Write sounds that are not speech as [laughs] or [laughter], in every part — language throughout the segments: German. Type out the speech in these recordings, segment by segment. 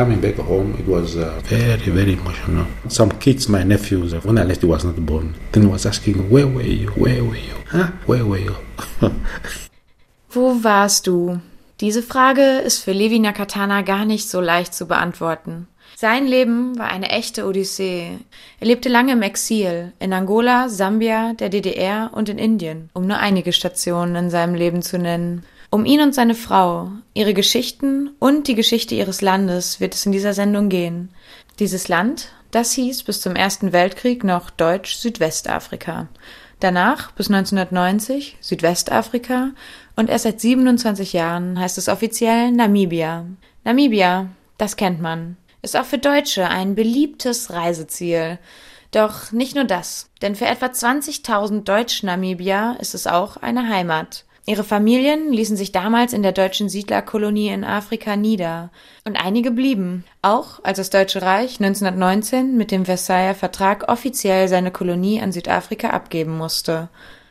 Coming back home, it was uh, very, very emotional. Some kids, my nephews, when I left, he was not born. Then was asking, where were you? Where were you? Huh? Where were you? [laughs] Wo warst du? Diese Frage ist für Levi Nakatana gar nicht so leicht zu beantworten. Sein Leben war eine echte Odyssee. Er lebte lange im Exil, in Angola, Sambia, der DDR und in Indien, um nur einige Stationen in seinem Leben zu nennen. Um ihn und seine Frau, ihre Geschichten und die Geschichte ihres Landes wird es in dieser Sendung gehen. Dieses Land, das hieß bis zum Ersten Weltkrieg noch Deutsch Südwestafrika. Danach bis 1990 Südwestafrika und erst seit 27 Jahren heißt es offiziell Namibia. Namibia, das kennt man, ist auch für Deutsche ein beliebtes Reiseziel. Doch nicht nur das, denn für etwa 20.000 Deutsch-Namibier ist es auch eine Heimat. Ihre Familien ließen sich damals in der deutschen Siedlerkolonie in Afrika nieder, und einige blieben, auch als das Deutsche Reich 1919 mit dem Versailler Vertrag offiziell seine Kolonie an Südafrika abgeben musste.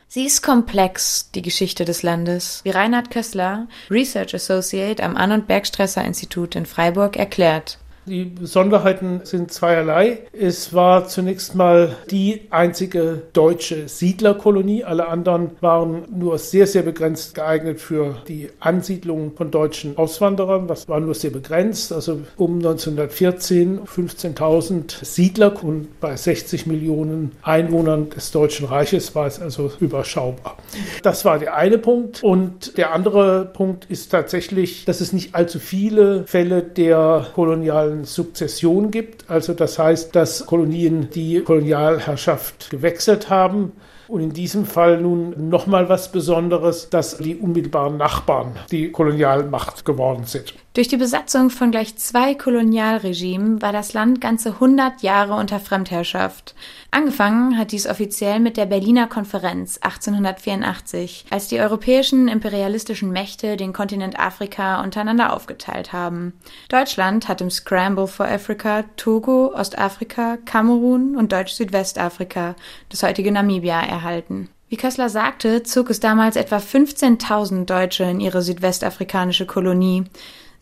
Sie ist komplex, die Geschichte des Landes, wie Reinhard Kössler, Research Associate am und Bergstresser Institut in Freiburg, erklärt. Die Besonderheiten sind zweierlei. Es war zunächst mal die einzige deutsche Siedlerkolonie. Alle anderen waren nur sehr, sehr begrenzt geeignet für die Ansiedlung von deutschen Auswanderern. Das war nur sehr begrenzt. Also um 1914 15.000 Siedler und bei 60 Millionen Einwohnern des Deutschen Reiches war es also überschaubar. Das war der eine Punkt. Und der andere Punkt ist tatsächlich, dass es nicht allzu viele Fälle der kolonialen kolonialen Sukzession gibt. Also das heißt, dass Kolonien die Kolonialherrschaft gewechselt haben. Und in diesem Fall nun nochmal was Besonderes, dass die unmittelbaren Nachbarn die Kolonialmacht geworden sind. Durch die Besatzung von gleich zwei Kolonialregimen war das Land ganze 100 Jahre unter Fremdherrschaft. Angefangen hat dies offiziell mit der Berliner Konferenz 1884, als die europäischen imperialistischen Mächte den Kontinent Afrika untereinander aufgeteilt haben. Deutschland hat im Scramble for Africa Togo, Ostafrika, Kamerun und Deutsch-Südwestafrika, das heutige Namibia, erhalten. Wie Kössler sagte, zog es damals etwa 15.000 Deutsche in ihre südwestafrikanische Kolonie.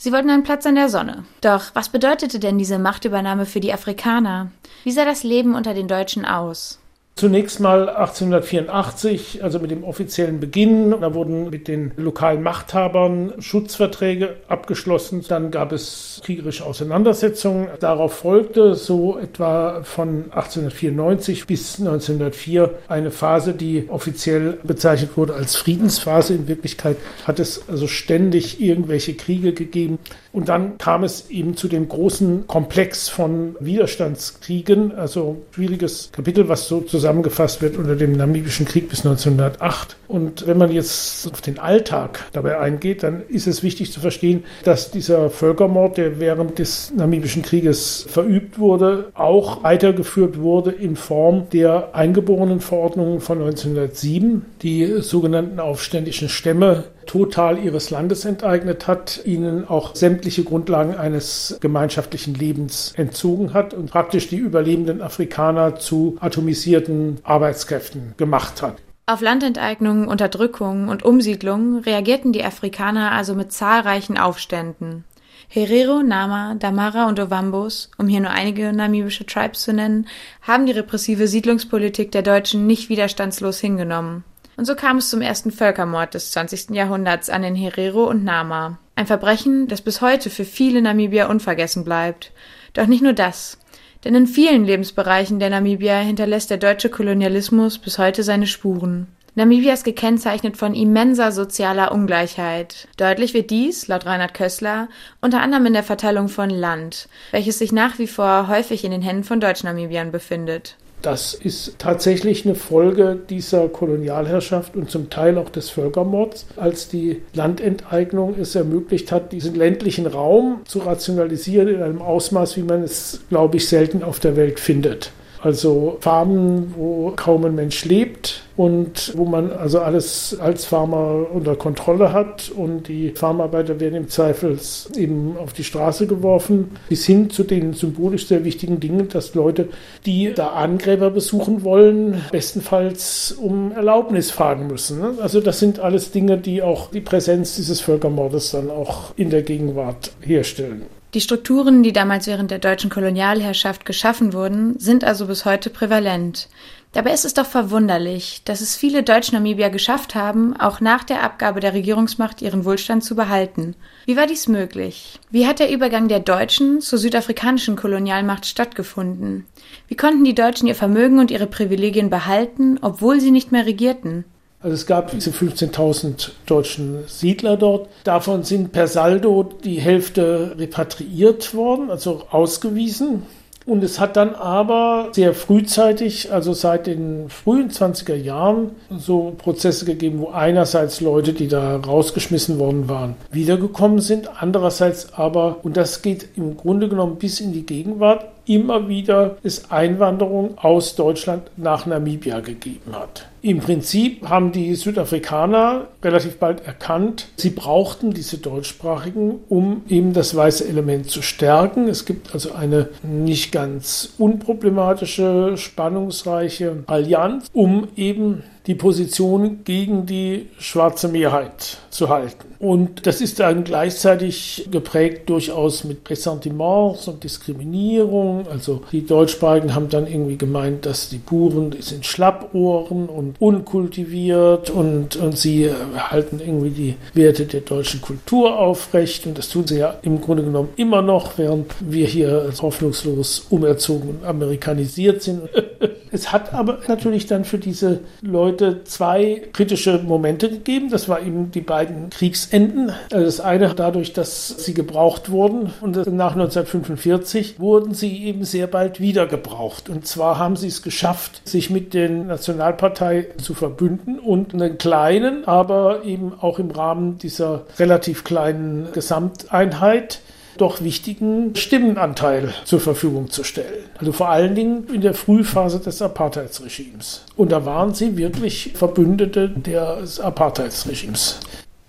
Sie wollten einen Platz an der Sonne. Doch was bedeutete denn diese Machtübernahme für die Afrikaner? Wie sah das Leben unter den Deutschen aus? Zunächst mal 1884, also mit dem offiziellen Beginn. Da wurden mit den lokalen Machthabern Schutzverträge abgeschlossen. Dann gab es kriegerische Auseinandersetzungen. Darauf folgte so etwa von 1894 bis 1904 eine Phase, die offiziell bezeichnet wurde als Friedensphase. In Wirklichkeit hat es also ständig irgendwelche Kriege gegeben. Und dann kam es eben zu dem großen Komplex von Widerstandskriegen, also schwieriges Kapitel, was sozusagen zusammengefasst wird unter dem Namibischen Krieg bis 1908. Und wenn man jetzt auf den Alltag dabei eingeht, dann ist es wichtig zu verstehen, dass dieser Völkermord, der während des Namibischen Krieges verübt wurde, auch weitergeführt wurde in Form der Eingeborenenverordnungen von 1907, die sogenannten aufständischen Stämme total ihres Landes enteignet hat, ihnen auch sämtliche Grundlagen eines gemeinschaftlichen Lebens entzogen hat und praktisch die überlebenden Afrikaner zu atomisierten Arbeitskräften gemacht hat. Auf Landenteignungen, Unterdrückung und Umsiedlung reagierten die Afrikaner also mit zahlreichen Aufständen. Herero, Nama, Damara und Ovambos, um hier nur einige namibische Tribes zu nennen, haben die repressive Siedlungspolitik der Deutschen nicht widerstandslos hingenommen. Und so kam es zum ersten Völkermord des 20. Jahrhunderts an den Herero und Nama. Ein Verbrechen, das bis heute für viele Namibier unvergessen bleibt. Doch nicht nur das. Denn in vielen Lebensbereichen der Namibier hinterlässt der deutsche Kolonialismus bis heute seine Spuren. Namibia ist gekennzeichnet von immenser sozialer Ungleichheit. Deutlich wird dies, laut Reinhard Kössler, unter anderem in der Verteilung von Land, welches sich nach wie vor häufig in den Händen von Deutsch-Namibiern befindet. Das ist tatsächlich eine Folge dieser Kolonialherrschaft und zum Teil auch des Völkermords, als die Landenteignung es ermöglicht hat, diesen ländlichen Raum zu rationalisieren in einem Ausmaß, wie man es, glaube ich, selten auf der Welt findet. Also Farmen, wo kaum ein Mensch lebt, und wo man also alles als Farmer unter Kontrolle hat und die Farmarbeiter werden im Zweifel eben auf die Straße geworfen, bis hin zu den symbolisch sehr wichtigen Dingen, dass Leute, die da Angräber besuchen wollen, bestenfalls um Erlaubnis fragen müssen. Ne? Also das sind alles Dinge, die auch die Präsenz dieses Völkermordes dann auch in der Gegenwart herstellen. Die Strukturen, die damals während der deutschen Kolonialherrschaft geschaffen wurden, sind also bis heute prävalent. Dabei ist es doch verwunderlich, dass es viele Deutsch-Namibier geschafft haben, auch nach der Abgabe der Regierungsmacht ihren Wohlstand zu behalten. Wie war dies möglich? Wie hat der Übergang der deutschen zur südafrikanischen Kolonialmacht stattgefunden? Wie konnten die Deutschen ihr Vermögen und ihre Privilegien behalten, obwohl sie nicht mehr regierten? Also es gab diese 15.000 deutschen Siedler dort. Davon sind per Saldo die Hälfte repatriiert worden, also ausgewiesen. Und es hat dann aber sehr frühzeitig, also seit den frühen 20er Jahren, so Prozesse gegeben, wo einerseits Leute, die da rausgeschmissen worden waren, wiedergekommen sind, andererseits aber, und das geht im Grunde genommen bis in die Gegenwart, immer wieder es Einwanderung aus Deutschland nach Namibia gegeben hat. Im Prinzip haben die Südafrikaner relativ bald erkannt, sie brauchten diese Deutschsprachigen, um eben das weiße Element zu stärken. Es gibt also eine nicht ganz unproblematische, spannungsreiche Allianz, um eben die Position gegen die schwarze Mehrheit zu halten. Und das ist dann gleichzeitig geprägt durchaus mit Ressentiments und Diskriminierung. Also die Deutschsprachigen haben dann irgendwie gemeint, dass die Buren sind Schlappohren und unkultiviert und, und sie halten irgendwie die Werte der deutschen Kultur aufrecht. Und das tun sie ja im Grunde genommen immer noch, während wir hier hoffnungslos umerzogen und amerikanisiert sind. [laughs] es hat aber natürlich dann für diese Leute zwei kritische Momente gegeben. Das war eben die beiden Kriegsenden. Also das eine dadurch, dass sie gebraucht wurden und nach 1945 wurden sie eben sehr bald wieder gebraucht. Und zwar haben sie es geschafft, sich mit der Nationalpartei zu verbünden und einen kleinen, aber eben auch im Rahmen dieser relativ kleinen Gesamteinheit doch wichtigen Stimmenanteil zur Verfügung zu stellen. Also vor allen Dingen in der Frühphase des Apartheidsregimes. Und da waren sie wirklich Verbündete des Apartheidsregimes.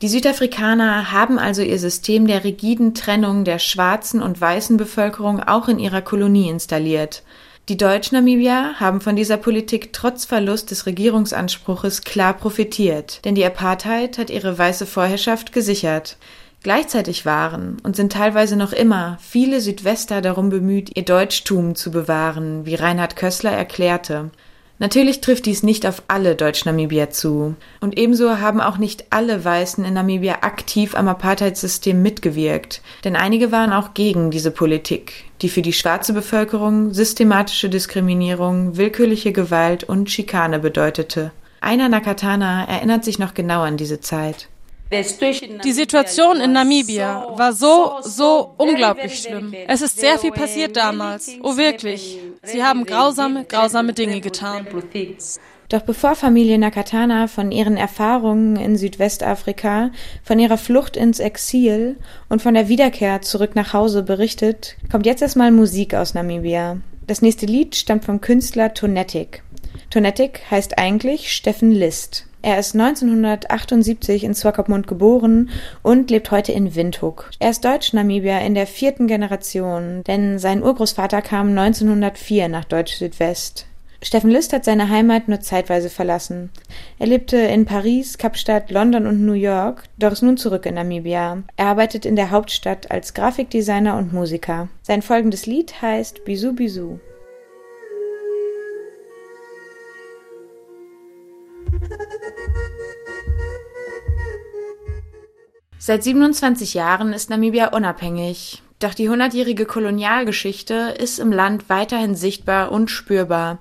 Die Südafrikaner haben also ihr System der rigiden Trennung der schwarzen und weißen Bevölkerung auch in ihrer Kolonie installiert. Die Deutsch-Namibier haben von dieser Politik trotz Verlust des Regierungsanspruches klar profitiert, denn die Apartheid hat ihre weiße Vorherrschaft gesichert. Gleichzeitig waren und sind teilweise noch immer viele Südwester darum bemüht, ihr Deutschtum zu bewahren, wie Reinhard Kössler erklärte. Natürlich trifft dies nicht auf alle Deutsch-Namibier zu. Und ebenso haben auch nicht alle Weißen in Namibia aktiv am Apartheidssystem mitgewirkt, denn einige waren auch gegen diese Politik, die für die schwarze Bevölkerung systematische Diskriminierung, willkürliche Gewalt und Schikane bedeutete. Einer Nakatana erinnert sich noch genau an diese Zeit. Die Situation in Namibia war so, so unglaublich schlimm. Es ist sehr viel passiert damals. Oh wirklich. Sie haben grausame, grausame Dinge getan. Doch bevor Familie Nakatana von ihren Erfahrungen in Südwestafrika, von ihrer Flucht ins Exil und von der Wiederkehr zurück nach Hause berichtet, kommt jetzt erstmal Musik aus Namibia. Das nächste Lied stammt vom Künstler Tonetic. Tonetic heißt eigentlich Steffen List. Er ist 1978 in Swakopmund geboren und lebt heute in Windhoek. Er ist Deutsch-Namibier in der vierten Generation, denn sein Urgroßvater kam 1904 nach Deutsch-Südwest. Steffen List hat seine Heimat nur zeitweise verlassen. Er lebte in Paris, Kapstadt, London und New York, doch ist nun zurück in Namibia. Er arbeitet in der Hauptstadt als Grafikdesigner und Musiker. Sein folgendes Lied heißt Bisou Bisou. [laughs] Seit 27 Jahren ist Namibia unabhängig. Doch die hundertjährige Kolonialgeschichte ist im Land weiterhin sichtbar und spürbar.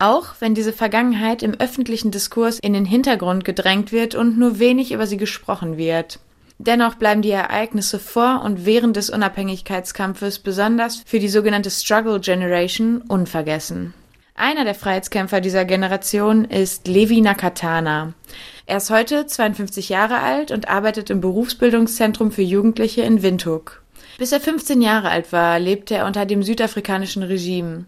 Auch wenn diese Vergangenheit im öffentlichen Diskurs in den Hintergrund gedrängt wird und nur wenig über sie gesprochen wird. Dennoch bleiben die Ereignisse vor und während des Unabhängigkeitskampfes besonders für die sogenannte Struggle Generation unvergessen. Einer der Freiheitskämpfer dieser Generation ist Levi Nakatana. Er ist heute 52 Jahre alt und arbeitet im Berufsbildungszentrum für Jugendliche in Windhoek. Bis er 15 Jahre alt war, lebte er unter dem südafrikanischen Regime.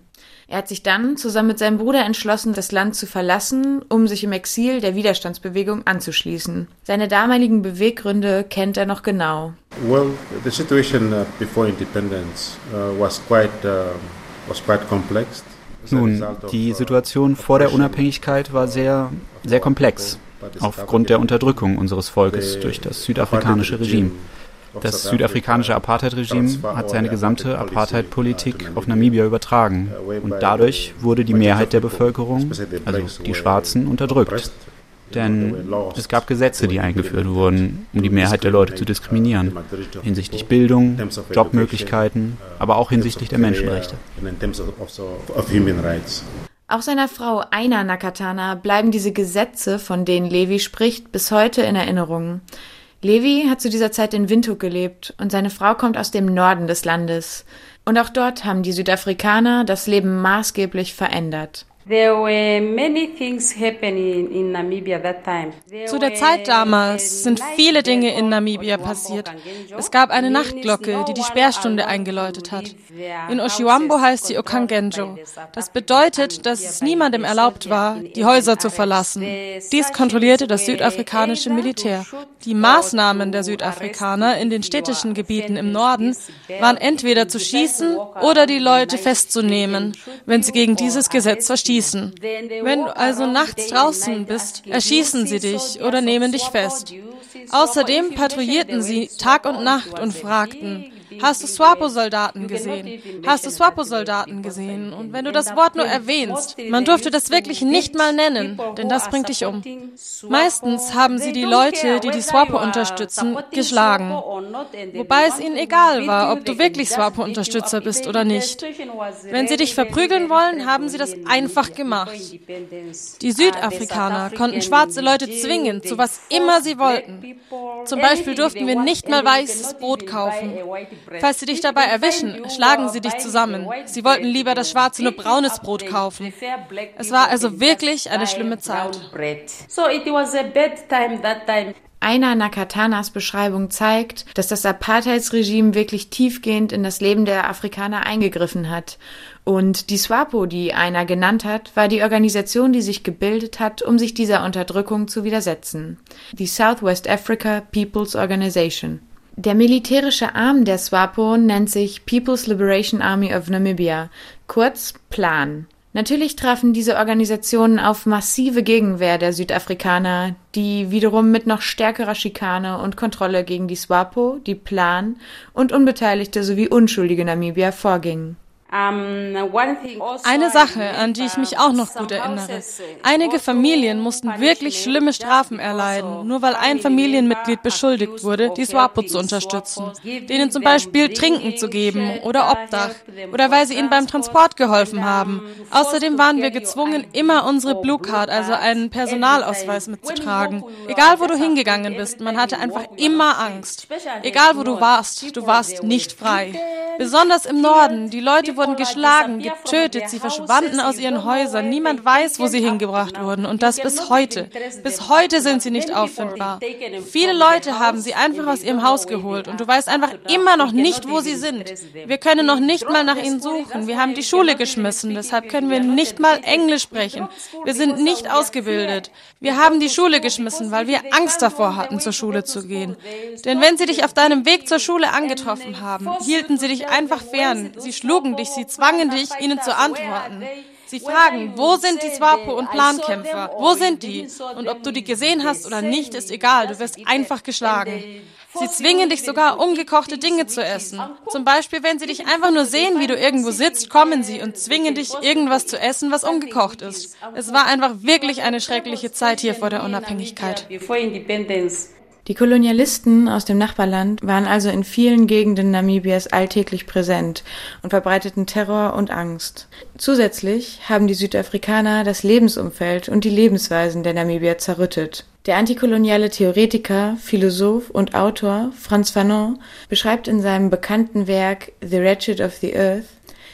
Er hat sich dann zusammen mit seinem Bruder entschlossen, das Land zu verlassen, um sich im Exil der Widerstandsbewegung anzuschließen. Seine damaligen Beweggründe kennt er noch genau. Well, the situation uh, before independence uh, was quite uh, was quite complex. Nun, die Situation vor der Unabhängigkeit war sehr, sehr komplex, aufgrund der Unterdrückung unseres Volkes durch das südafrikanische Regime. Das südafrikanische Apartheid-Regime hat seine gesamte Apartheid-Politik auf Namibia übertragen und dadurch wurde die Mehrheit der Bevölkerung, also die Schwarzen, unterdrückt. Denn es gab Gesetze, die eingeführt wurden, um die Mehrheit der Leute zu diskriminieren. Hinsichtlich Bildung, Jobmöglichkeiten, aber auch hinsichtlich der Menschenrechte. Auch seiner Frau Aina Nakatana bleiben diese Gesetze, von denen Levi spricht, bis heute in Erinnerung. Levi hat zu dieser Zeit in Windhoek gelebt und seine Frau kommt aus dem Norden des Landes. Und auch dort haben die Südafrikaner das Leben maßgeblich verändert. Zu der Zeit damals sind viele Dinge in Namibia passiert. Es gab eine Nachtglocke, die die Sperrstunde eingeläutet hat. In Oshiwambo heißt sie Okangenjo. Das bedeutet, dass es niemandem erlaubt war, die Häuser zu verlassen. Dies kontrollierte das südafrikanische Militär. Die Maßnahmen der Südafrikaner in den städtischen Gebieten im Norden waren entweder zu schießen oder die Leute festzunehmen, wenn sie gegen dieses Gesetz verstießen erschießen. Wenn du also nachts draußen bist, erschießen sie dich oder nehmen dich fest. Außerdem patrouillierten sie Tag und Nacht und fragten, Hast du SWAPO-Soldaten gesehen? Hast du SWAPO-Soldaten gesehen? Und wenn du das Wort nur erwähnst, man durfte das wirklich nicht mal nennen, denn das bringt dich um. Meistens haben sie die Leute, die die SWAPO unterstützen, geschlagen. Wobei es ihnen egal war, ob du wirklich SWAPO-Unterstützer bist oder nicht. Wenn sie dich verprügeln wollen, haben sie das einfach gemacht. Die Südafrikaner konnten schwarze Leute zwingen, zu was immer sie wollten. Zum Beispiel durften wir nicht mal weißes Brot kaufen. Falls sie dich dabei erwischen, schlagen sie dich zusammen. Sie wollten lieber das schwarze nur braunes Brot kaufen. Es war also wirklich eine schlimme Zeit. Einer Nakatanas Beschreibung zeigt, dass das Apartheidsregime wirklich tiefgehend in das Leben der Afrikaner eingegriffen hat. Und die SWAPO, die einer genannt hat, war die Organisation, die sich gebildet hat, um sich dieser Unterdrückung zu widersetzen. Die Southwest Africa People's Organization. Der militärische Arm der SWAPO nennt sich People's Liberation Army of Namibia, kurz PLAN. Natürlich trafen diese Organisationen auf massive Gegenwehr der Südafrikaner, die wiederum mit noch stärkerer Schikane und Kontrolle gegen die SWAPO, die PLAN und unbeteiligte sowie unschuldige Namibier vorgingen. Also Eine Sache, an die ich mich auch noch gut erinnere. Einige Familien mussten wirklich schlimme Strafen erleiden, nur weil ein Familienmitglied beschuldigt wurde, die SWAPO zu unterstützen, denen zum Beispiel Trinken zu geben oder Obdach oder weil sie ihnen beim Transport geholfen haben. Außerdem waren wir gezwungen, immer unsere Blue Card, also einen Personalausweis mitzutragen. Egal wo du hingegangen bist, man hatte einfach immer Angst. Egal wo du warst, du warst nicht frei. Besonders im Norden, die Leute wurden wurden geschlagen, getötet, sie verschwanden aus ihren Häusern. Niemand weiß, wo sie hingebracht wurden. Und das bis heute. Bis heute sind sie nicht auffindbar. Viele Leute haben sie einfach aus ihrem Haus geholt und du weißt einfach immer noch nicht, wo sie sind. Wir können noch nicht mal nach ihnen suchen. Wir haben die Schule geschmissen, deshalb können wir nicht mal Englisch sprechen. Wir sind nicht ausgebildet. Wir haben die Schule geschmissen, weil wir Angst davor hatten, zur Schule zu gehen. Denn wenn sie dich auf deinem Weg zur Schule angetroffen haben, hielten sie dich einfach fern. Sie schlugen dich, Sie zwangen dich, ihnen zu antworten. Sie fragen, wo sind die Swapo und Plankämpfer? Wo sind die? Und ob du die gesehen hast oder nicht, ist egal. Du wirst einfach geschlagen. Sie zwingen dich sogar, umgekochte Dinge zu essen. Zum Beispiel, wenn sie dich einfach nur sehen, wie du irgendwo sitzt, kommen sie und zwingen dich, irgendwas zu essen, was umgekocht ist. Es war einfach wirklich eine schreckliche Zeit hier vor der Unabhängigkeit. Die Kolonialisten aus dem Nachbarland waren also in vielen Gegenden Namibias alltäglich präsent und verbreiteten Terror und Angst. Zusätzlich haben die Südafrikaner das Lebensumfeld und die Lebensweisen der Namibier zerrüttet. Der antikoloniale Theoretiker, Philosoph und Autor Franz Fanon beschreibt in seinem bekannten Werk The Wretched of the Earth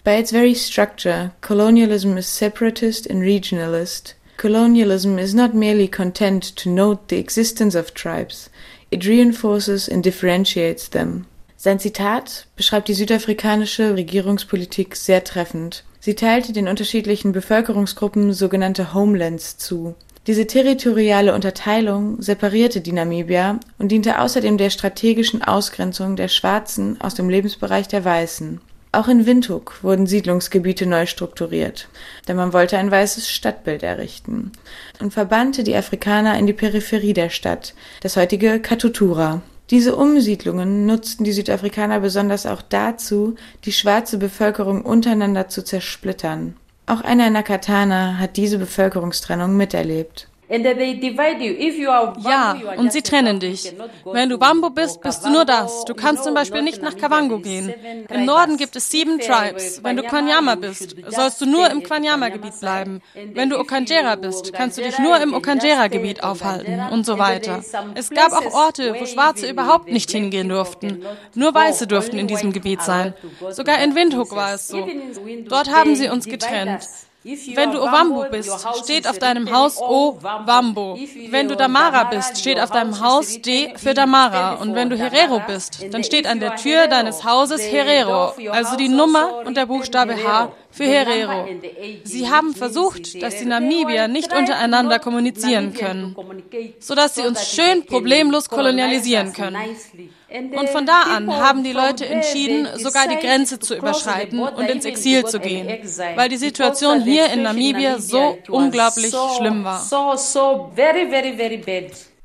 By its very structure, colonialism is separatist and regionalist. Colonialism is not merely content to note the existence of tribes, it reinforces and differentiates them. Sein Zitat beschreibt die südafrikanische Regierungspolitik sehr treffend. Sie teilte den unterschiedlichen Bevölkerungsgruppen sogenannte Homelands zu. Diese territoriale Unterteilung separierte die Namibier und diente außerdem der strategischen Ausgrenzung der Schwarzen aus dem Lebensbereich der Weißen. Auch in Windhoek wurden Siedlungsgebiete neu strukturiert, denn man wollte ein weißes Stadtbild errichten und verbannte die Afrikaner in die Peripherie der Stadt, das heutige Katutura. Diese Umsiedlungen nutzten die Südafrikaner besonders auch dazu, die schwarze Bevölkerung untereinander zu zersplittern. Auch einer Nakatana hat diese Bevölkerungstrennung miterlebt. Ja, und sie trennen dich. Wenn du Wambo bist, bist du nur das. Du kannst zum Beispiel nicht nach Kavango gehen. Im Norden gibt es sieben Tribes. Wenn du Kwanyama bist, sollst du nur im Kwanyama-Gebiet bleiben. Wenn du Okanjera bist, kannst du dich nur im Okanjera-Gebiet aufhalten und so weiter. Es gab auch Orte, wo Schwarze überhaupt nicht hingehen durften. Nur Weiße durften in diesem Gebiet sein. Sogar in Windhoek war es so. Dort haben sie uns getrennt. Wenn du Ovambo bist, steht auf deinem Haus O Wambo. Wenn du Damara bist, steht auf deinem Haus D für Damara. Und wenn du Herero bist, dann steht an der Tür deines Hauses Herero, also die Nummer und der Buchstabe H für Herero. Sie haben versucht, dass die Namibier nicht untereinander kommunizieren können, sodass sie uns schön problemlos kolonialisieren können. Und von da an haben die Leute entschieden, sogar die Grenze zu überschreiten und ins Exil zu gehen, weil die Situation hier in Namibia so unglaublich schlimm war.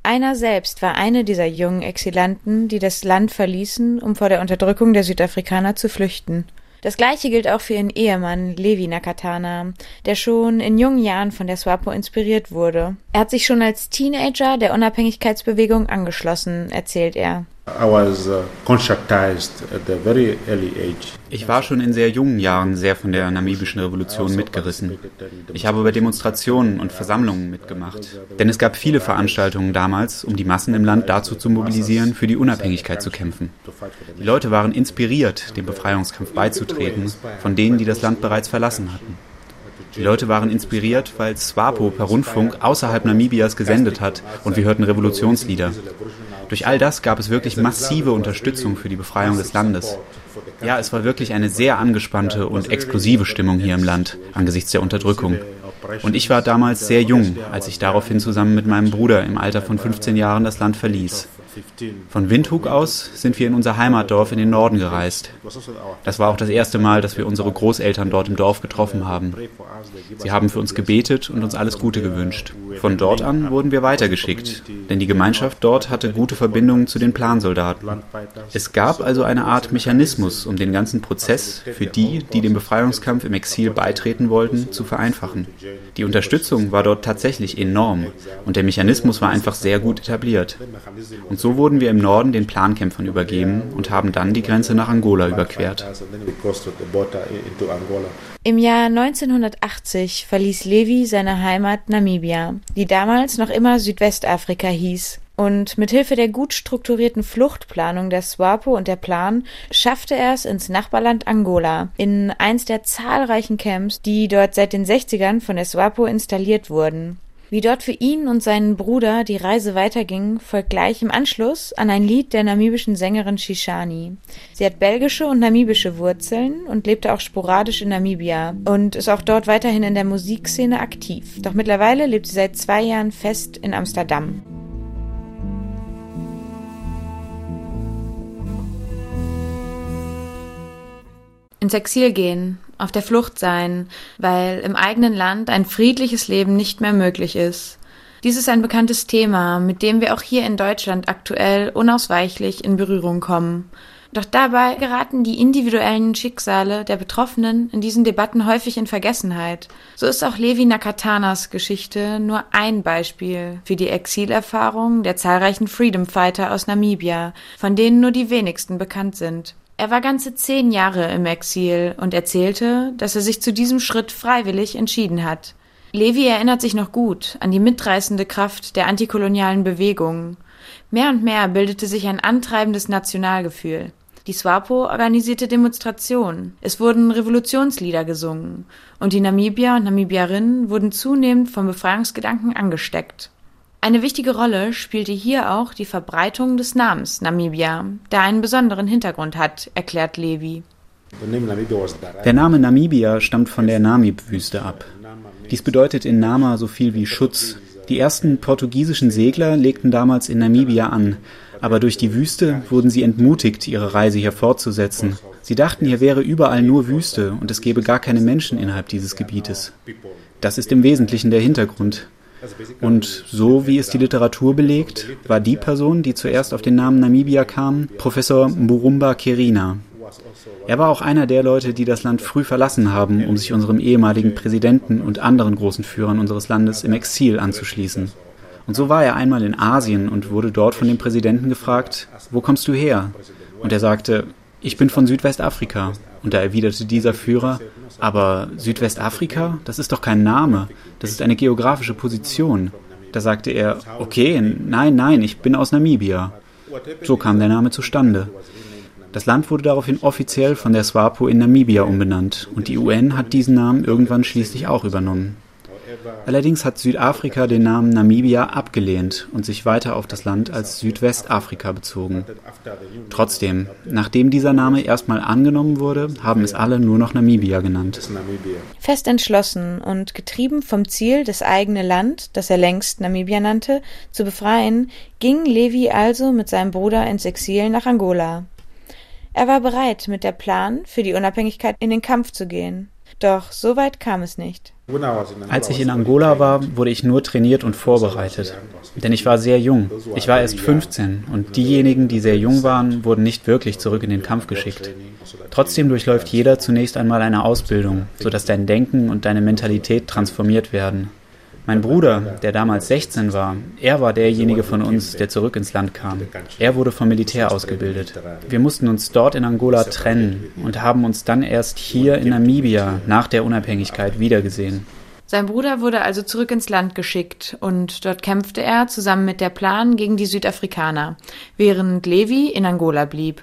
Einer selbst war eine dieser jungen Exilanten, die das Land verließen, um vor der Unterdrückung der Südafrikaner zu flüchten. Das gleiche gilt auch für ihren Ehemann Levi Nakatana, der schon in jungen Jahren von der SWAPO inspiriert wurde. Er hat sich schon als Teenager der Unabhängigkeitsbewegung angeschlossen, erzählt er. Uh, ich war schon in sehr jungen Jahren sehr von der namibischen Revolution mitgerissen. Ich habe bei Demonstrationen und Versammlungen mitgemacht. Denn es gab viele Veranstaltungen damals, um die Massen im Land dazu zu mobilisieren, für die Unabhängigkeit zu kämpfen. Die Leute waren inspiriert, dem Befreiungskampf beizutreten, von denen, die das Land bereits verlassen hatten. Die Leute waren inspiriert, weil SWAPO per Rundfunk außerhalb Namibias gesendet hat und wir hörten Revolutionslieder. Durch all das gab es wirklich massive Unterstützung für die Befreiung des Landes. Ja, es war wirklich eine sehr angespannte und explosive Stimmung hier im Land angesichts der Unterdrückung. Und ich war damals sehr jung, als ich daraufhin zusammen mit meinem Bruder im Alter von 15 Jahren das Land verließ. Von Windhoek aus sind wir in unser Heimatdorf in den Norden gereist. Das war auch das erste Mal, dass wir unsere Großeltern dort im Dorf getroffen haben. Sie haben für uns gebetet und uns alles Gute gewünscht. Von dort an wurden wir weitergeschickt, denn die Gemeinschaft dort hatte gute Verbindungen zu den Plansoldaten. Es gab also eine Art Mechanismus, um den ganzen Prozess für die, die dem Befreiungskampf im Exil beitreten wollten, zu vereinfachen. Die Unterstützung war dort tatsächlich enorm und der Mechanismus war einfach sehr gut etabliert. Und so wurden wir im Norden den Plankämpfern übergeben und haben dann die Grenze nach Angola überquert. Im Jahr 1980 verließ Levi seine Heimat Namibia, die damals noch immer Südwestafrika hieß. Und mit Hilfe der gut strukturierten Fluchtplanung der SWAPO und der Plan schaffte er es ins Nachbarland Angola, in eins der zahlreichen Camps, die dort seit den 60ern von der SWAPO installiert wurden. Wie dort für ihn und seinen Bruder die Reise weiterging, folgt gleich im Anschluss an ein Lied der namibischen Sängerin Shishani. Sie hat belgische und namibische Wurzeln und lebte auch sporadisch in Namibia und ist auch dort weiterhin in der Musikszene aktiv. Doch mittlerweile lebt sie seit zwei Jahren fest in Amsterdam. ins Exil gehen, auf der Flucht sein, weil im eigenen Land ein friedliches Leben nicht mehr möglich ist. Dies ist ein bekanntes Thema, mit dem wir auch hier in Deutschland aktuell unausweichlich in Berührung kommen. Doch dabei geraten die individuellen Schicksale der Betroffenen in diesen Debatten häufig in Vergessenheit. So ist auch Levi Nakatanas Geschichte nur ein Beispiel für die Exilerfahrung der zahlreichen Freedom Fighter aus Namibia, von denen nur die wenigsten bekannt sind. Er war ganze zehn Jahre im Exil und erzählte, dass er sich zu diesem Schritt freiwillig entschieden hat. Levi erinnert sich noch gut an die mitreißende Kraft der antikolonialen Bewegung. Mehr und mehr bildete sich ein antreibendes Nationalgefühl. Die SWAPO organisierte Demonstrationen, es wurden Revolutionslieder gesungen, und die Namibier und Namibierinnen wurden zunehmend vom Befreiungsgedanken angesteckt. Eine wichtige Rolle spielte hier auch die Verbreitung des Namens Namibia, der einen besonderen Hintergrund hat, erklärt Levi. Der Name Namibia stammt von der Namib-Wüste ab. Dies bedeutet in Nama so viel wie Schutz. Die ersten portugiesischen Segler legten damals in Namibia an, aber durch die Wüste wurden sie entmutigt, ihre Reise hier fortzusetzen. Sie dachten, hier wäre überall nur Wüste und es gäbe gar keine Menschen innerhalb dieses Gebietes. Das ist im Wesentlichen der Hintergrund. Und so wie es die Literatur belegt, war die Person, die zuerst auf den Namen Namibia kam, Professor Mburumba Kerina. Er war auch einer der Leute, die das Land früh verlassen haben, um sich unserem ehemaligen Präsidenten und anderen großen Führern unseres Landes im Exil anzuschließen. Und so war er einmal in Asien und wurde dort von dem Präsidenten gefragt, wo kommst du her? Und er sagte, ich bin von Südwestafrika. Und da erwiderte dieser Führer, aber Südwestafrika, das ist doch kein Name, das ist eine geografische Position. Da sagte er, okay, nein, nein, ich bin aus Namibia. So kam der Name zustande. Das Land wurde daraufhin offiziell von der SWAPO in Namibia umbenannt und die UN hat diesen Namen irgendwann schließlich auch übernommen. Allerdings hat Südafrika den Namen Namibia abgelehnt und sich weiter auf das Land als Südwestafrika bezogen. Trotzdem, nachdem dieser Name erstmal angenommen wurde, haben es alle nur noch Namibia genannt. Fest entschlossen und getrieben vom Ziel, das eigene Land, das er längst Namibia nannte, zu befreien, ging Levi also mit seinem Bruder ins Exil nach Angola. Er war bereit, mit der Plan, für die Unabhängigkeit in den Kampf zu gehen. Doch so weit kam es nicht. Als ich in Angola war, wurde ich nur trainiert und vorbereitet. Denn ich war sehr jung. Ich war erst 15 und diejenigen, die sehr jung waren, wurden nicht wirklich zurück in den Kampf geschickt. Trotzdem durchläuft jeder zunächst einmal eine Ausbildung, sodass dein Denken und deine Mentalität transformiert werden. Mein Bruder, der damals 16 war, er war derjenige von uns, der zurück ins Land kam. Er wurde vom Militär ausgebildet. Wir mussten uns dort in Angola trennen und haben uns dann erst hier in Namibia nach der Unabhängigkeit wiedergesehen. Sein Bruder wurde also zurück ins Land geschickt und dort kämpfte er zusammen mit der Plan gegen die Südafrikaner, während Levi in Angola blieb.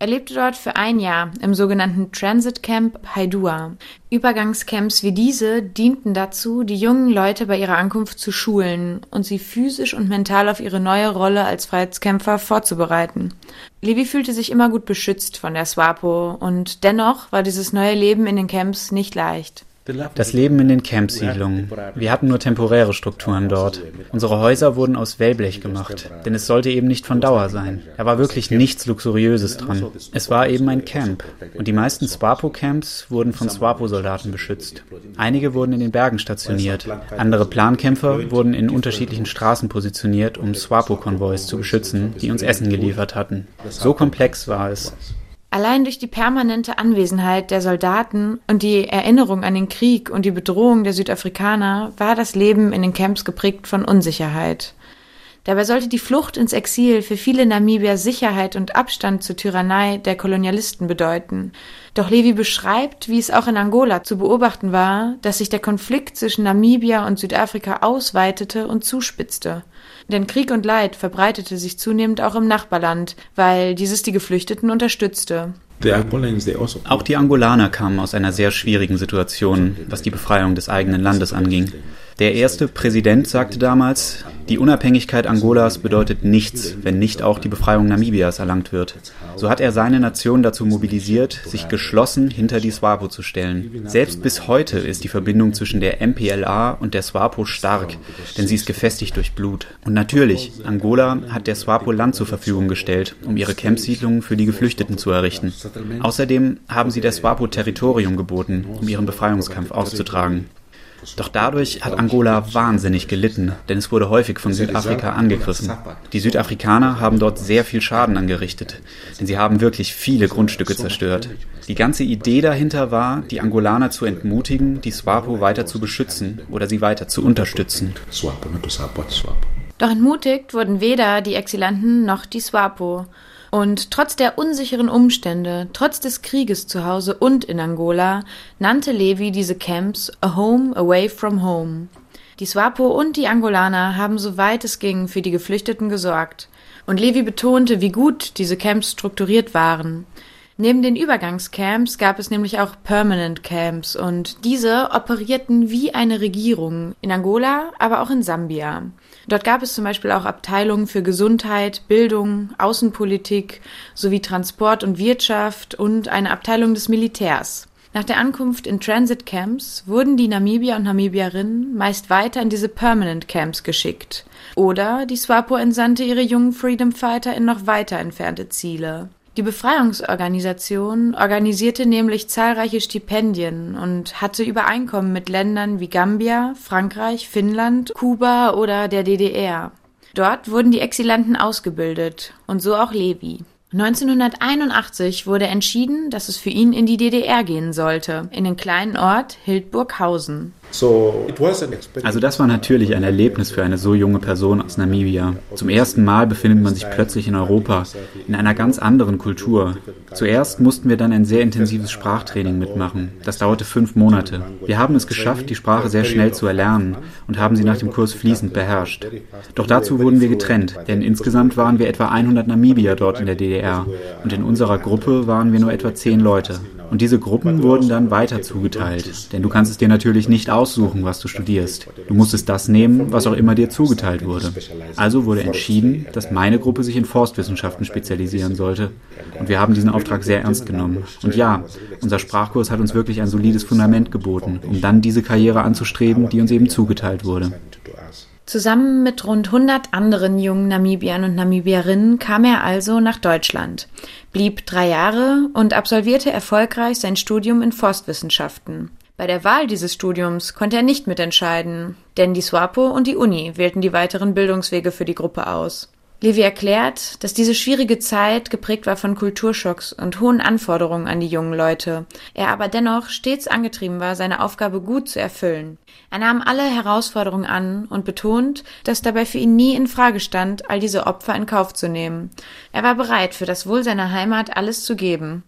Er lebte dort für ein Jahr im sogenannten Transit Camp Haidua. Übergangscamps wie diese dienten dazu, die jungen Leute bei ihrer Ankunft zu schulen und sie physisch und mental auf ihre neue Rolle als Freiheitskämpfer vorzubereiten. Levi fühlte sich immer gut beschützt von der SWAPO und dennoch war dieses neue Leben in den Camps nicht leicht. Das Leben in den Campsiedlungen. Wir hatten nur temporäre Strukturen dort. Unsere Häuser wurden aus Wellblech gemacht, denn es sollte eben nicht von Dauer sein. Da war wirklich nichts Luxuriöses dran. Es war eben ein Camp. Und die meisten Swapo-Camps wurden von Swapo-Soldaten beschützt. Einige wurden in den Bergen stationiert. Andere Plankämpfer wurden in unterschiedlichen Straßen positioniert, um Swapo-Konvois zu beschützen, die uns Essen geliefert hatten. So komplex war es. Allein durch die permanente Anwesenheit der Soldaten und die Erinnerung an den Krieg und die Bedrohung der Südafrikaner war das Leben in den Camps geprägt von Unsicherheit. Dabei sollte die Flucht ins Exil für viele Namibier Sicherheit und Abstand zur Tyrannei der Kolonialisten bedeuten. Doch Levi beschreibt, wie es auch in Angola zu beobachten war, dass sich der Konflikt zwischen Namibia und Südafrika ausweitete und zuspitzte. Denn Krieg und Leid verbreitete sich zunehmend auch im Nachbarland, weil dieses die Geflüchteten unterstützte. Auch die Angolaner kamen aus einer sehr schwierigen Situation, was die Befreiung des eigenen Landes anging. Der erste Präsident sagte damals, die Unabhängigkeit Angolas bedeutet nichts, wenn nicht auch die Befreiung Namibias erlangt wird. So hat er seine Nation dazu mobilisiert, sich geschlossen hinter die SWAPO zu stellen. Selbst bis heute ist die Verbindung zwischen der MPLA und der SWAPO stark, denn sie ist gefestigt durch Blut. Und natürlich, Angola hat der SWAPO Land zur Verfügung gestellt, um ihre Campsiedlungen für die Geflüchteten zu errichten. Außerdem haben sie der SWAPO Territorium geboten, um ihren Befreiungskampf auszutragen. Doch dadurch hat Angola wahnsinnig gelitten, denn es wurde häufig von Südafrika angegriffen. Die Südafrikaner haben dort sehr viel Schaden angerichtet, denn sie haben wirklich viele Grundstücke zerstört. Die ganze Idee dahinter war, die Angolaner zu entmutigen, die SWAPO weiter zu beschützen oder sie weiter zu unterstützen. Doch entmutigt wurden weder die Exilanten noch die SWAPO. Und trotz der unsicheren Umstände, trotz des Krieges zu Hause und in Angola, nannte Levi diese Camps A Home Away from Home. Die SWAPO und die Angolaner haben soweit es ging für die Geflüchteten gesorgt. Und Levi betonte, wie gut diese Camps strukturiert waren. Neben den Übergangscamps gab es nämlich auch Permanent Camps und diese operierten wie eine Regierung in Angola, aber auch in Sambia. Dort gab es zum Beispiel auch Abteilungen für Gesundheit, Bildung, Außenpolitik sowie Transport und Wirtschaft und eine Abteilung des Militärs. Nach der Ankunft in Transit Camps wurden die Namibier und Namibierinnen meist weiter in diese Permanent Camps geschickt. Oder die SWAPO entsandte ihre jungen Freedom Fighter in noch weiter entfernte Ziele. Die Befreiungsorganisation organisierte nämlich zahlreiche Stipendien und hatte Übereinkommen mit Ländern wie Gambia, Frankreich, Finnland, Kuba oder der DDR. Dort wurden die Exilanten ausgebildet und so auch Levi. 1981 wurde entschieden, dass es für ihn in die DDR gehen sollte, in den kleinen Ort Hildburghausen. Also das war natürlich ein Erlebnis für eine so junge Person aus Namibia. Zum ersten Mal befindet man sich plötzlich in Europa, in einer ganz anderen Kultur. Zuerst mussten wir dann ein sehr intensives Sprachtraining mitmachen. Das dauerte fünf Monate. Wir haben es geschafft, die Sprache sehr schnell zu erlernen und haben sie nach dem Kurs fließend beherrscht. Doch dazu wurden wir getrennt, denn insgesamt waren wir etwa 100 Namibier dort in der DDR und in unserer Gruppe waren wir nur etwa zehn Leute. Und diese Gruppen wurden dann weiter zugeteilt, denn du kannst es dir natürlich nicht aussuchen, was du studierst. Du musstest das nehmen, was auch immer dir zugeteilt wurde. Also wurde entschieden, dass meine Gruppe sich in Forstwissenschaften spezialisieren sollte. Und wir haben diesen Auftrag sehr ernst genommen. Und ja, unser Sprachkurs hat uns wirklich ein solides Fundament geboten, um dann diese Karriere anzustreben, die uns eben zugeteilt wurde. Zusammen mit rund 100 anderen jungen Namibiern und Namibierinnen kam er also nach Deutschland, blieb drei Jahre und absolvierte erfolgreich sein Studium in Forstwissenschaften. Bei der Wahl dieses Studiums konnte er nicht mitentscheiden, denn die SWAPO und die Uni wählten die weiteren Bildungswege für die Gruppe aus. Levi erklärt, dass diese schwierige Zeit geprägt war von Kulturschocks und hohen Anforderungen an die jungen Leute, er aber dennoch stets angetrieben war, seine Aufgabe gut zu erfüllen. Er nahm alle Herausforderungen an und betont, dass dabei für ihn nie in Frage stand, all diese Opfer in Kauf zu nehmen. Er war bereit, für das Wohl seiner Heimat alles zu geben.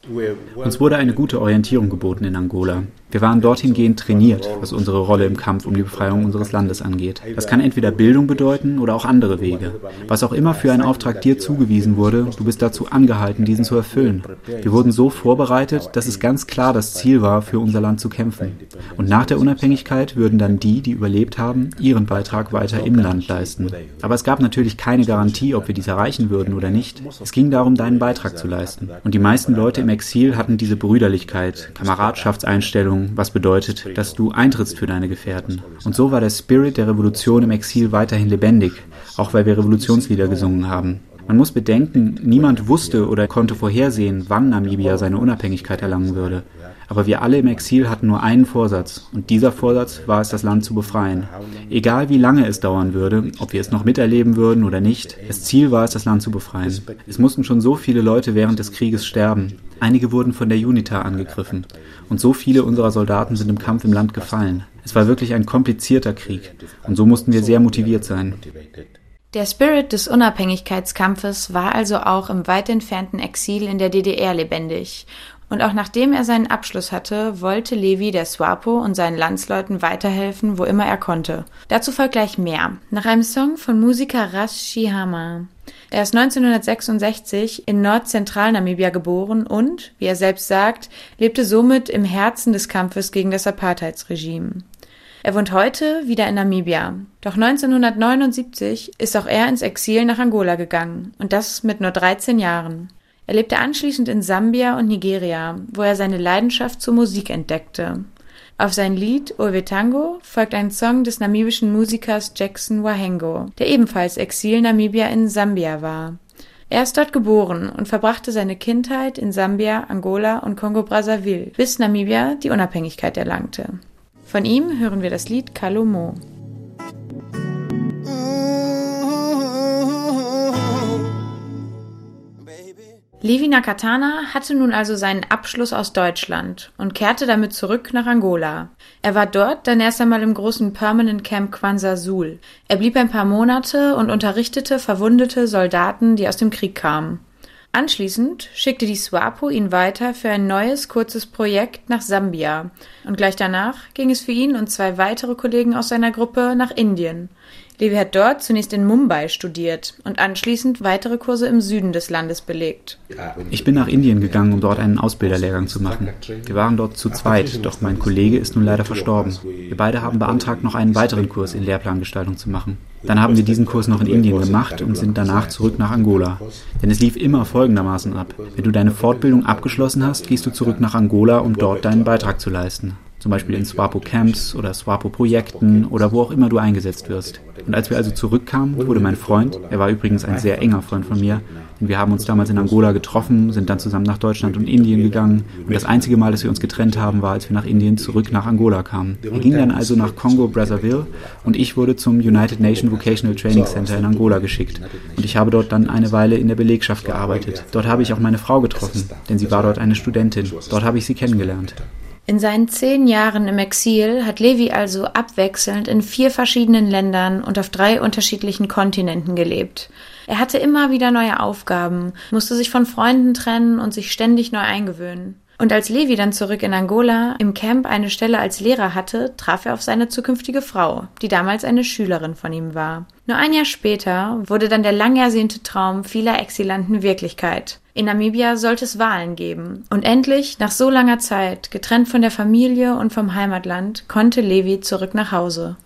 Uns wurde eine gute Orientierung geboten in Angola. Wir waren dorthin gehend trainiert, was unsere Rolle im Kampf um die Befreiung unseres Landes angeht. Das kann entweder Bildung bedeuten oder auch andere Wege. Was auch immer für ein Auftrag dir zugewiesen wurde, du bist dazu angehalten, diesen zu erfüllen. Wir wurden so vorbereitet, dass es ganz klar das Ziel war, für unser Land zu kämpfen. Und nach der Unabhängigkeit würden dann die, die überlebt haben, ihren Beitrag weiter im Land leisten. Aber es gab natürlich keine Garantie, ob wir dies erreichen würden oder nicht. Es ging darum, deinen Beitrag zu leisten. Und die meisten Leute im Exil hatten diese Brüderlichkeit, Kameradschaftseinstellung, was bedeutet, dass du eintrittst für deine Gefährten. Und so war der Spirit der Revolution im Exil weiterhin lebendig, auch weil wir Revolutionslieder gesungen haben. Man muss bedenken, niemand wusste oder konnte vorhersehen, wann Namibia seine Unabhängigkeit erlangen würde. Aber wir alle im Exil hatten nur einen Vorsatz, und dieser Vorsatz war es, das Land zu befreien. Egal wie lange es dauern würde, ob wir es noch miterleben würden oder nicht, das Ziel war es, das Land zu befreien. Es mussten schon so viele Leute während des Krieges sterben. Einige wurden von der UNITA angegriffen. Und so viele unserer Soldaten sind im Kampf im Land gefallen. Es war wirklich ein komplizierter Krieg. Und so mussten wir sehr motiviert sein. Der Spirit des Unabhängigkeitskampfes war also auch im weit entfernten Exil in der DDR lebendig und auch nachdem er seinen Abschluss hatte, wollte Levi der SWAPO und seinen Landsleuten weiterhelfen, wo immer er konnte. Dazu folgt gleich mehr. Nach einem Song von Musiker Ras Shihama. Er ist 1966 in Nordzentralnamibia geboren und, wie er selbst sagt, lebte somit im Herzen des Kampfes gegen das Apartheidsregime. Er wohnt heute wieder in Namibia. Doch 1979 ist auch er ins Exil nach Angola gegangen und das mit nur 13 Jahren. Er lebte anschließend in Sambia und Nigeria, wo er seine Leidenschaft zur Musik entdeckte. Auf sein Lied Owetango folgt ein Song des namibischen Musikers Jackson Wahengo, der ebenfalls Exil-Namibia in Sambia war. Er ist dort geboren und verbrachte seine Kindheit in Sambia, Angola und Kongo-Brazzaville, bis Namibia die Unabhängigkeit erlangte. Von ihm hören wir das Lied Kalomo. Levi Nakatana hatte nun also seinen Abschluss aus Deutschland und kehrte damit zurück nach Angola. Er war dort dann erst einmal im großen Permanent Camp Kwanza Sul. Er blieb ein paar Monate und unterrichtete verwundete Soldaten, die aus dem Krieg kamen. Anschließend schickte die SWAPO ihn weiter für ein neues kurzes Projekt nach Sambia und gleich danach ging es für ihn und zwei weitere Kollegen aus seiner Gruppe nach Indien. Levi hat dort zunächst in Mumbai studiert und anschließend weitere Kurse im Süden des Landes belegt. Ich bin nach Indien gegangen, um dort einen Ausbilderlehrgang zu machen. Wir waren dort zu zweit, doch mein Kollege ist nun leider verstorben. Wir beide haben beantragt, noch einen weiteren Kurs in Lehrplangestaltung zu machen. Dann haben wir diesen Kurs noch in Indien gemacht und sind danach zurück nach Angola. Denn es lief immer folgendermaßen ab. Wenn du deine Fortbildung abgeschlossen hast, gehst du zurück nach Angola, um dort deinen Beitrag zu leisten zum Beispiel in Swapo-Camps oder Swapo-Projekten oder wo auch immer du eingesetzt wirst. Und als wir also zurückkamen, wurde mein Freund, er war übrigens ein sehr enger Freund von mir, Und wir haben uns damals in Angola getroffen, sind dann zusammen nach Deutschland und Indien gegangen. Und das einzige Mal, dass wir uns getrennt haben, war, als wir nach Indien zurück nach Angola kamen. Er ging dann also nach Kongo Brazzaville und ich wurde zum United Nation Vocational Training Center in Angola geschickt. Und ich habe dort dann eine Weile in der Belegschaft gearbeitet. Dort habe ich auch meine Frau getroffen, denn sie war dort eine Studentin. Dort habe ich sie kennengelernt. In seinen zehn Jahren im Exil hat Levi also abwechselnd in vier verschiedenen Ländern und auf drei unterschiedlichen Kontinenten gelebt. Er hatte immer wieder neue Aufgaben, musste sich von Freunden trennen und sich ständig neu eingewöhnen. Und als Levi dann zurück in Angola im Camp eine Stelle als Lehrer hatte, traf er auf seine zukünftige Frau, die damals eine Schülerin von ihm war. Nur ein Jahr später wurde dann der lang ersehnte Traum vieler Exilanten Wirklichkeit. In Namibia sollte es Wahlen geben. Und endlich, nach so langer Zeit, getrennt von der Familie und vom Heimatland, konnte Levi zurück nach Hause.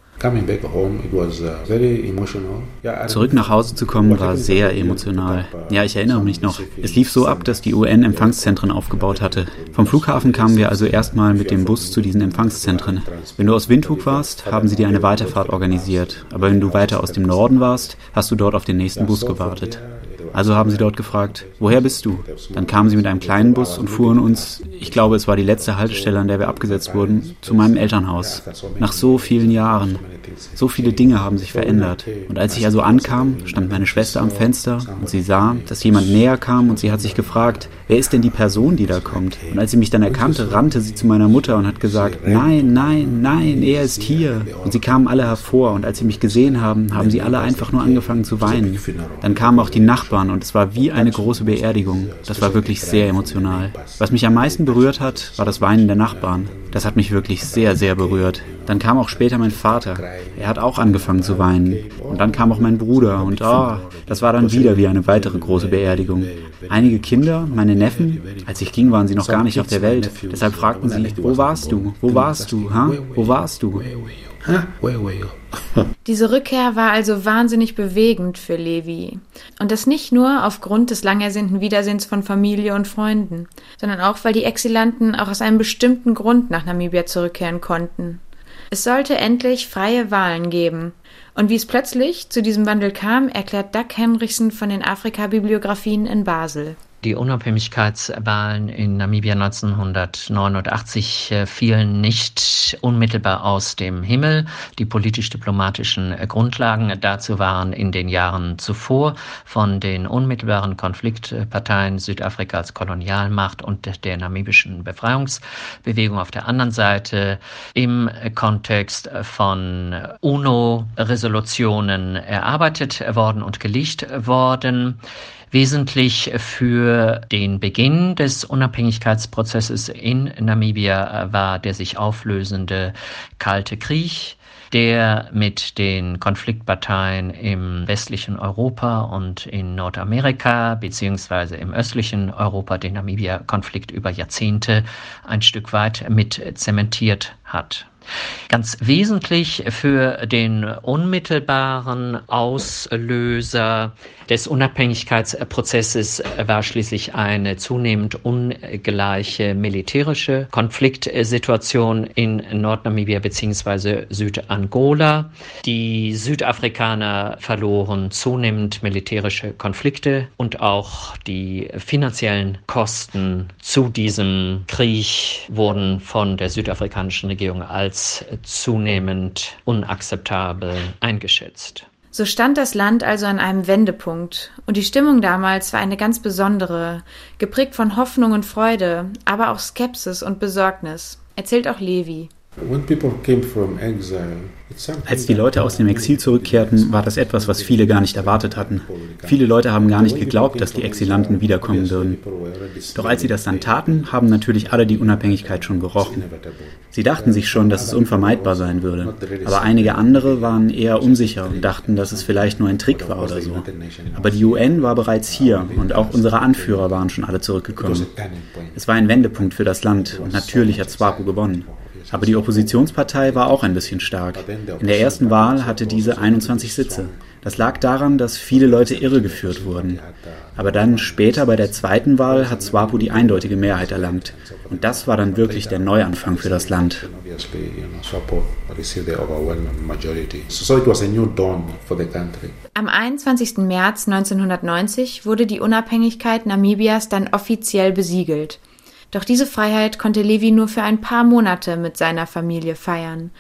Uh, Zurück nach Hause zu kommen war sehr emotional. Ja, ich erinnere mich noch. Es lief so ab, dass die UN Empfangszentren aufgebaut hatte. Vom Flughafen kamen wir also erstmal mit dem Bus zu diesen Empfangszentren. Wenn du aus Windhoek warst, haben sie dir eine Weiterfahrt organisiert. Aber wenn du weiter aus dem Norden warst, hast du dort auf den nächsten Bus gewartet. Also haben sie dort gefragt, woher bist du? Dann kamen sie mit einem kleinen Bus und fuhren uns, ich glaube es war die letzte Haltestelle, an der wir abgesetzt wurden, zu meinem Elternhaus. Nach so vielen Jahren. So viele Dinge haben sich verändert. Und als ich also ankam, stand meine Schwester am Fenster und sie sah, dass jemand näher kam und sie hat sich gefragt, wer ist denn die Person, die da kommt? Und als sie mich dann erkannte, rannte sie zu meiner Mutter und hat gesagt, nein, nein, nein, er ist hier. Und sie kamen alle hervor und als sie mich gesehen haben, haben sie alle einfach nur angefangen zu weinen. Dann kamen auch die Nachbarn und es war wie eine große Beerdigung. Das war wirklich sehr emotional. Was mich am meisten berührt hat, war das Weinen der Nachbarn. Das hat mich wirklich sehr, sehr berührt. Dann kam auch später mein Vater. Er hat auch angefangen zu weinen. Und dann kam auch mein Bruder und oh, das war dann wieder wie eine weitere große Beerdigung. Einige Kinder, meine Neffen, als ich ging, waren sie noch gar nicht auf der Welt. Deshalb fragten sie, wo warst du? Wo warst du? Ha? Wo warst du? [laughs] Diese Rückkehr war also wahnsinnig bewegend für Levi. Und das nicht nur aufgrund des lang ersehnten Wiedersehens von Familie und Freunden, sondern auch, weil die Exilanten auch aus einem bestimmten Grund nach Namibia zurückkehren konnten. Es sollte endlich freie Wahlen geben. Und wie es plötzlich zu diesem Wandel kam, erklärt Doug Henrichsen von den Afrika-Bibliografien in Basel. Die Unabhängigkeitswahlen in Namibia 1989 äh, fielen nicht unmittelbar aus dem Himmel. Die politisch-diplomatischen äh, Grundlagen dazu waren in den Jahren zuvor von den unmittelbaren Konfliktparteien Südafrika als Kolonialmacht und der namibischen Befreiungsbewegung auf der anderen Seite im Kontext von UNO-Resolutionen erarbeitet worden und gelegt worden. Wesentlich für den Beginn des Unabhängigkeitsprozesses in Namibia war der sich auflösende Kalte Krieg, der mit den Konfliktparteien im westlichen Europa und in Nordamerika beziehungsweise im östlichen Europa den Namibia-Konflikt über Jahrzehnte ein Stück weit mit zementiert hat. Ganz wesentlich für den unmittelbaren Auslöser des Unabhängigkeitsprozesses war schließlich eine zunehmend ungleiche militärische Konfliktsituation in Nordnamibia bzw. Südangola. Die Südafrikaner verloren zunehmend militärische Konflikte und auch die finanziellen Kosten zu diesem Krieg wurden von der südafrikanischen Regierung als zunehmend unakzeptabel eingeschätzt. So stand das Land also an einem Wendepunkt, und die Stimmung damals war eine ganz besondere, geprägt von Hoffnung und Freude, aber auch Skepsis und Besorgnis, erzählt auch Levi. Als die Leute aus dem Exil zurückkehrten, war das etwas, was viele gar nicht erwartet hatten. Viele Leute haben gar nicht geglaubt, dass die Exilanten wiederkommen würden. Doch als sie das dann taten, haben natürlich alle die Unabhängigkeit schon gerochen. Sie dachten sich schon, dass es unvermeidbar sein würde. Aber einige andere waren eher unsicher und dachten, dass es vielleicht nur ein Trick war oder so. Aber die UN war bereits hier und auch unsere Anführer waren schon alle zurückgekommen. Es war ein Wendepunkt für das Land und natürlich hat SWAPO gewonnen. Aber die Oppositionspartei war auch ein bisschen stark. In der ersten Wahl hatte diese 21 Sitze. Das lag daran, dass viele Leute irregeführt wurden. Aber dann später bei der zweiten Wahl hat SWAPO die eindeutige Mehrheit erlangt. Und das war dann wirklich der Neuanfang für das Land. Am 21. März 1990 wurde die Unabhängigkeit Namibias dann offiziell besiegelt. Doch diese Freiheit konnte Levi nur für ein paar Monate mit seiner Familie feiern.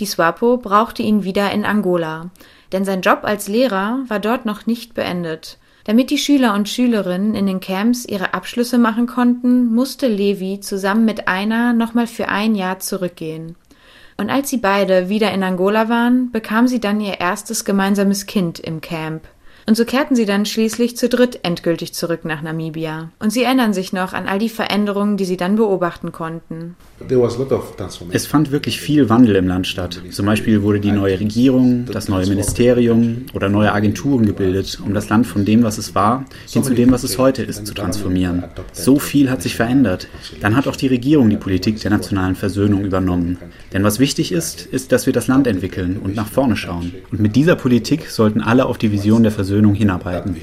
Die SWAPO brauchte ihn wieder in Angola denn sein Job als Lehrer war dort noch nicht beendet. Damit die Schüler und Schülerinnen in den Camps ihre Abschlüsse machen konnten, musste Levi zusammen mit einer nochmal für ein Jahr zurückgehen. Und als sie beide wieder in Angola waren, bekam sie dann ihr erstes gemeinsames Kind im Camp. Und so kehrten sie dann schließlich zu dritt endgültig zurück nach Namibia. Und sie erinnern sich noch an all die Veränderungen, die sie dann beobachten konnten. Es fand wirklich viel Wandel im Land statt. Zum Beispiel wurde die neue Regierung, das neue Ministerium oder neue Agenturen gebildet, um das Land von dem, was es war, hin zu dem, was es heute ist, zu transformieren. So viel hat sich verändert. Dann hat auch die Regierung die Politik der nationalen Versöhnung übernommen. Denn was wichtig ist, ist, dass wir das Land entwickeln und nach vorne schauen. Und mit dieser Politik sollten alle auf die Vision der Versöhnung Versöhnung hinarbeiten.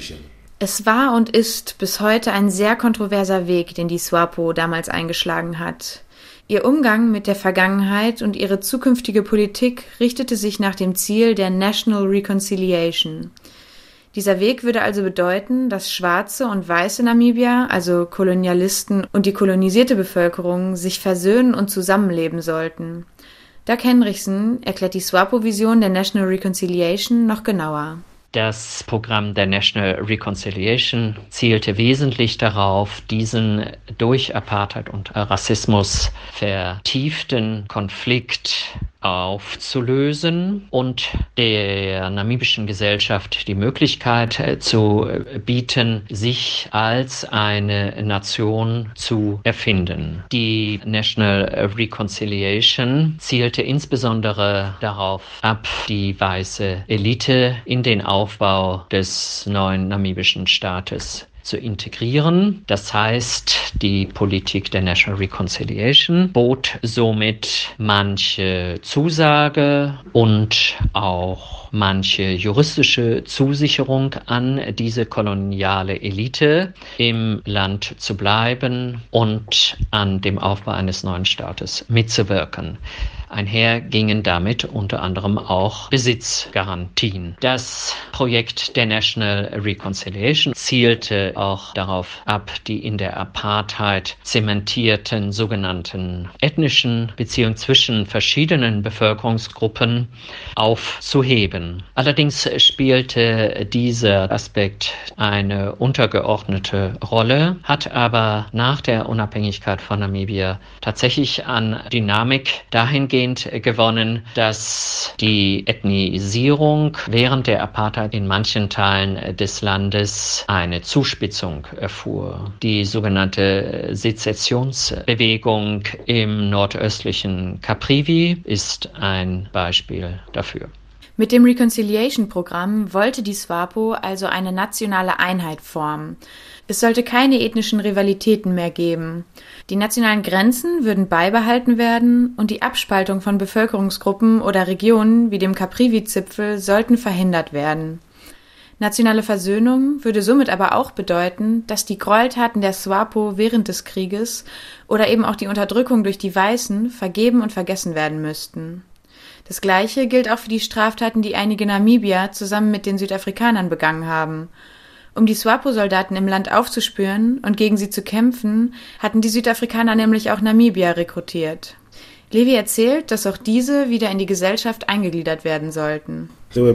Es war und ist bis heute ein sehr kontroverser Weg, den die SWAPO damals eingeschlagen hat. Ihr Umgang mit der Vergangenheit und ihre zukünftige Politik richtete sich nach dem Ziel der National Reconciliation. Dieser Weg würde also bedeuten, dass schwarze und weiße Namibier, also Kolonialisten und die kolonisierte Bevölkerung, sich versöhnen und zusammenleben sollten. Doug Henrichsen erklärt die SWAPO-Vision der National Reconciliation noch genauer. Das Programm der National Reconciliation zielte wesentlich darauf, diesen durch Apartheid und Rassismus vertieften Konflikt aufzulösen und der namibischen Gesellschaft die Möglichkeit äh, zu bieten, sich als eine Nation zu erfinden. Die National Reconciliation zielte insbesondere darauf ab, die weiße Elite in den Aufbau des neuen namibischen Staates zu integrieren. Das heißt, die Politik der National Reconciliation bot somit manche Zusage und auch manche juristische Zusicherung an diese koloniale Elite, im Land zu bleiben und an dem Aufbau eines neuen Staates mitzuwirken. Einher gingen damit unter anderem auch Besitzgarantien. Das Projekt der National Reconciliation zielte auch darauf ab, die in der Apartheid zementierten sogenannten ethnischen Beziehungen zwischen verschiedenen Bevölkerungsgruppen aufzuheben. Allerdings spielte dieser Aspekt eine untergeordnete Rolle, hat aber nach der Unabhängigkeit von Namibia tatsächlich an Dynamik dahingehend dahingehend gewonnen, dass die Ethnisierung während der Apartheid in manchen Teilen des Landes eine Zuspitzung erfuhr. Die sogenannte Sezessionsbewegung im nordöstlichen Caprivi ist ein Beispiel dafür. Mit dem Reconciliation-Programm wollte die SWAPO also eine nationale Einheit formen. Es sollte keine ethnischen Rivalitäten mehr geben. Die nationalen Grenzen würden beibehalten werden und die Abspaltung von Bevölkerungsgruppen oder Regionen wie dem Caprivi-Zipfel sollten verhindert werden. Nationale Versöhnung würde somit aber auch bedeuten, dass die Gräueltaten der SWAPO während des Krieges oder eben auch die Unterdrückung durch die Weißen vergeben und vergessen werden müssten. Das Gleiche gilt auch für die Straftaten, die einige Namibier zusammen mit den Südafrikanern begangen haben. Um die SWAPO-Soldaten im Land aufzuspüren und gegen sie zu kämpfen, hatten die Südafrikaner nämlich auch Namibier rekrutiert. Levi erzählt, dass auch diese wieder in die Gesellschaft eingegliedert werden sollten. Uh,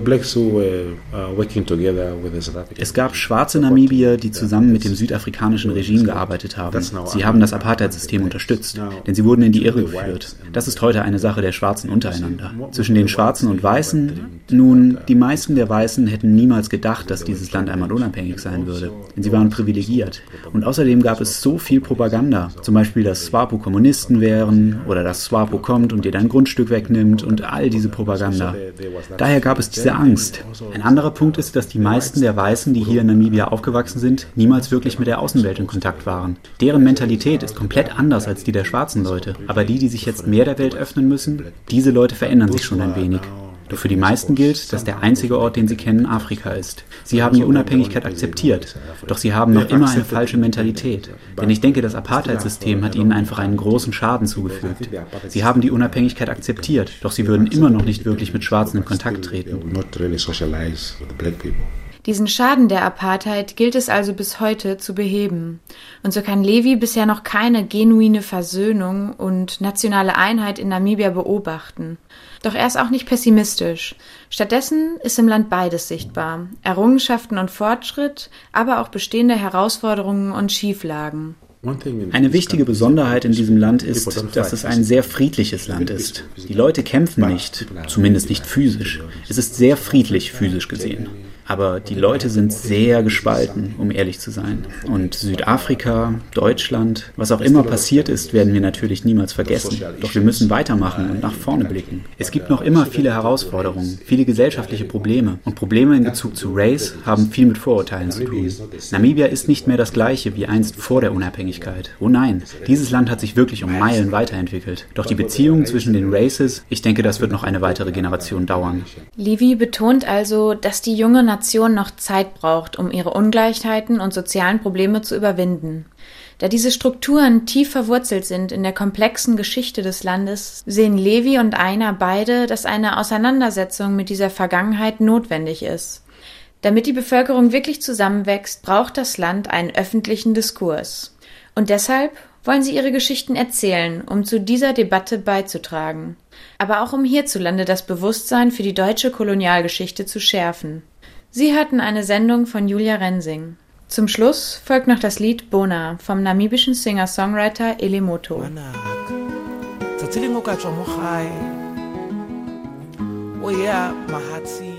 es gab schwarze Namibier, die zusammen mit dem südafrikanischen Regime gearbeitet haben. Sie haben das Apartheid-System unterstützt, denn sie wurden in die Irre geführt. Das ist heute eine Sache der Schwarzen untereinander. Zwischen den Schwarzen und Weißen, nun, die meisten der Weißen hätten niemals gedacht, dass dieses Land einmal unabhängig sein würde, denn sie waren privilegiert. Und außerdem gab es so viel Propaganda, zum Beispiel, dass SWAPO Kommunisten wären oder dass SWAPO kommt und dir dein Grundstück wegnimmt und all diese Propaganda. Daher gab es ist diese Angst. Ein anderer Punkt ist, dass die meisten der Weißen, die hier in Namibia aufgewachsen sind, niemals wirklich mit der Außenwelt in Kontakt waren. Deren Mentalität ist komplett anders als die der schwarzen Leute. Aber die, die sich jetzt mehr der Welt öffnen müssen, diese Leute verändern sich schon ein wenig. Doch für die meisten gilt, dass der einzige Ort, den sie kennen, Afrika ist. Sie haben die Unabhängigkeit akzeptiert, doch sie haben noch immer eine falsche Mentalität. Denn ich denke, das Apartheid-System hat ihnen einfach einen großen Schaden zugefügt. Sie haben die Unabhängigkeit akzeptiert, doch sie würden immer noch nicht wirklich mit Schwarzen in Kontakt treten. Diesen Schaden der Apartheid gilt es also bis heute zu beheben. Und so kann Levi bisher noch keine genuine Versöhnung und nationale Einheit in Namibia beobachten. Doch er ist auch nicht pessimistisch. Stattdessen ist im Land beides sichtbar. Errungenschaften und Fortschritt, aber auch bestehende Herausforderungen und Schieflagen. Eine wichtige Besonderheit in diesem Land ist, dass es ein sehr friedliches Land ist. Die Leute kämpfen nicht, zumindest nicht physisch. Es ist sehr friedlich physisch gesehen. Aber die Leute sind sehr gespalten, um ehrlich zu sein. Und Südafrika, Deutschland, was auch immer passiert ist, werden wir natürlich niemals vergessen. Doch wir müssen weitermachen und nach vorne blicken. Es gibt noch immer viele Herausforderungen, viele gesellschaftliche Probleme. Und Probleme in Bezug zu Race haben viel mit Vorurteilen zu tun. Namibia ist nicht mehr das gleiche wie einst vor der Unabhängigkeit. Oh nein, dieses Land hat sich wirklich um Meilen weiterentwickelt. Doch die Beziehungen zwischen den Races, ich denke, das wird noch eine weitere Generation dauern. Livy betont also, dass die junge Nation noch Zeit braucht, um ihre Ungleichheiten und sozialen Probleme zu überwinden. Da diese Strukturen tief verwurzelt sind in der komplexen Geschichte des Landes, sehen Levi und Einer beide, dass eine Auseinandersetzung mit dieser Vergangenheit notwendig ist. Damit die Bevölkerung wirklich zusammenwächst, braucht das Land einen öffentlichen Diskurs. Und deshalb wollen sie ihre Geschichten erzählen, um zu dieser Debatte beizutragen, aber auch um hierzulande das Bewusstsein für die deutsche Kolonialgeschichte zu schärfen. Sie hörten eine Sendung von Julia Rensing. Zum Schluss folgt noch das Lied Bona vom namibischen Singer-Songwriter Elemoto. Mahatsi.